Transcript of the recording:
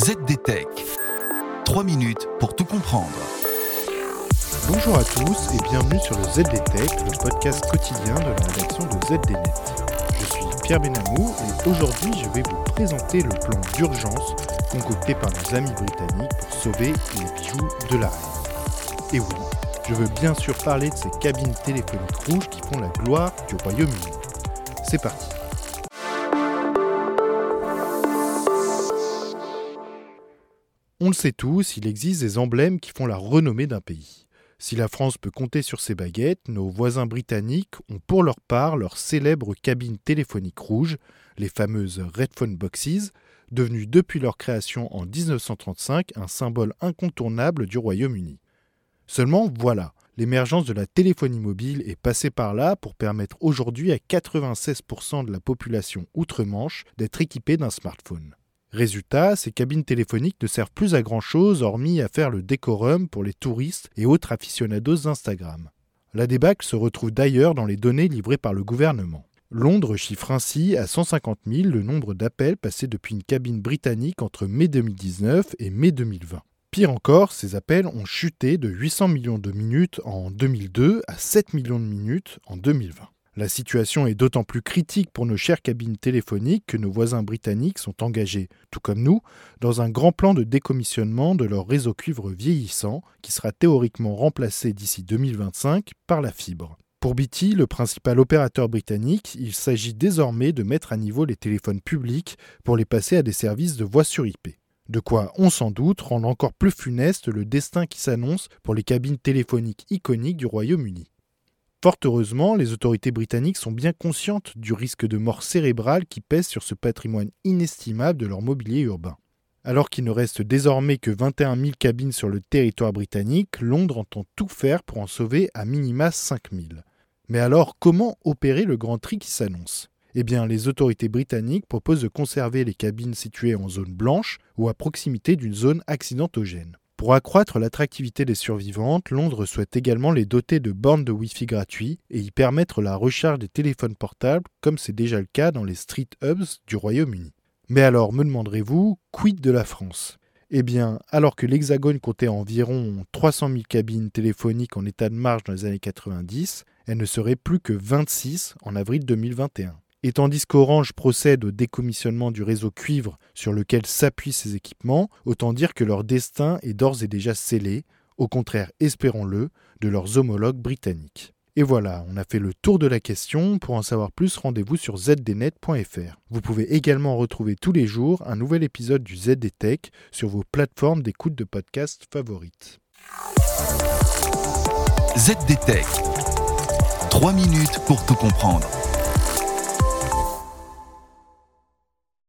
ZDTech. 3 minutes pour tout comprendre. Bonjour à tous et bienvenue sur le ZDTech, le podcast quotidien de la rédaction de ZDNet. Je suis Pierre Benamou et aujourd'hui je vais vous présenter le plan d'urgence concocté par nos amis britanniques pour sauver les bijoux de la reine. Et oui, je veux bien sûr parler de ces cabines téléphoniques rouges qui font la gloire du Royaume-Uni. C'est parti. On le sait tous, il existe des emblèmes qui font la renommée d'un pays. Si la France peut compter sur ses baguettes, nos voisins britanniques ont pour leur part leur célèbre cabine téléphonique rouge, les fameuses Red Phone Boxes, devenues depuis leur création en 1935 un symbole incontournable du Royaume-Uni. Seulement voilà, l'émergence de la téléphonie mobile est passée par là pour permettre aujourd'hui à 96% de la population outre-Manche d'être équipée d'un smartphone. Résultat, ces cabines téléphoniques ne servent plus à grand chose hormis à faire le décorum pour les touristes et autres aficionados d'Instagram. La débâcle se retrouve d'ailleurs dans les données livrées par le gouvernement. Londres chiffre ainsi à 150 000 le nombre d'appels passés depuis une cabine britannique entre mai 2019 et mai 2020. Pire encore, ces appels ont chuté de 800 millions de minutes en 2002 à 7 millions de minutes en 2020. La situation est d'autant plus critique pour nos chères cabines téléphoniques que nos voisins britanniques sont engagés, tout comme nous, dans un grand plan de décommissionnement de leur réseau cuivre vieillissant qui sera théoriquement remplacé d'ici 2025 par la fibre. Pour BT, le principal opérateur britannique, il s'agit désormais de mettre à niveau les téléphones publics pour les passer à des services de voix sur IP. De quoi, on s'en doute, rendre encore plus funeste le destin qui s'annonce pour les cabines téléphoniques iconiques du Royaume-Uni. Fort heureusement, les autorités britanniques sont bien conscientes du risque de mort cérébrale qui pèse sur ce patrimoine inestimable de leur mobilier urbain. Alors qu'il ne reste désormais que 21 000 cabines sur le territoire britannique, Londres entend tout faire pour en sauver à minima 5 000. Mais alors, comment opérer le grand tri qui s'annonce? Eh bien, les autorités britanniques proposent de conserver les cabines situées en zone blanche ou à proximité d'une zone accidentogène. Pour accroître l'attractivité des survivantes, Londres souhaite également les doter de bornes de Wi-Fi gratuits et y permettre la recharge des téléphones portables comme c'est déjà le cas dans les street hubs du Royaume-Uni. Mais alors, me demanderez-vous, quid de la France? Eh bien, alors que l'Hexagone comptait environ 300 000 cabines téléphoniques en état de marche dans les années 90, elle ne serait plus que 26 en avril 2021. Et tandis qu'Orange procède au décommissionnement du réseau cuivre sur lequel s'appuient ces équipements, autant dire que leur destin est d'ores et déjà scellé, au contraire, espérons-le, de leurs homologues britanniques. Et voilà, on a fait le tour de la question. Pour en savoir plus, rendez-vous sur zdnet.fr. Vous pouvez également retrouver tous les jours un nouvel épisode du ZDTech sur vos plateformes d'écoute de podcasts favorites. ZDTech. 3 minutes pour tout comprendre.